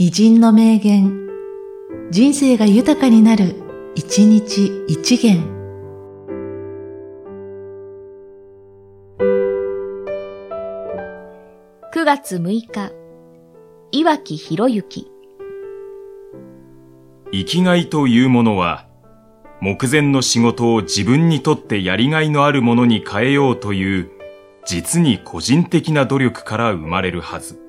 偉人の名言、人生が豊かになる、一日一元。9月6日、岩木博之。生きがいというものは、目前の仕事を自分にとってやりがいのあるものに変えようという、実に個人的な努力から生まれるはず。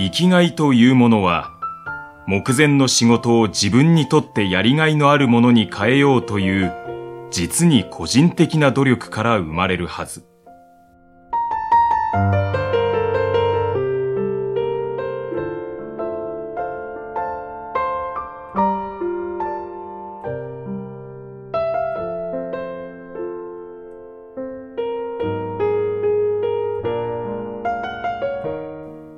生きがいというものは、目前の仕事を自分にとってやりがいのあるものに変えようという、実に個人的な努力から生まれるはず。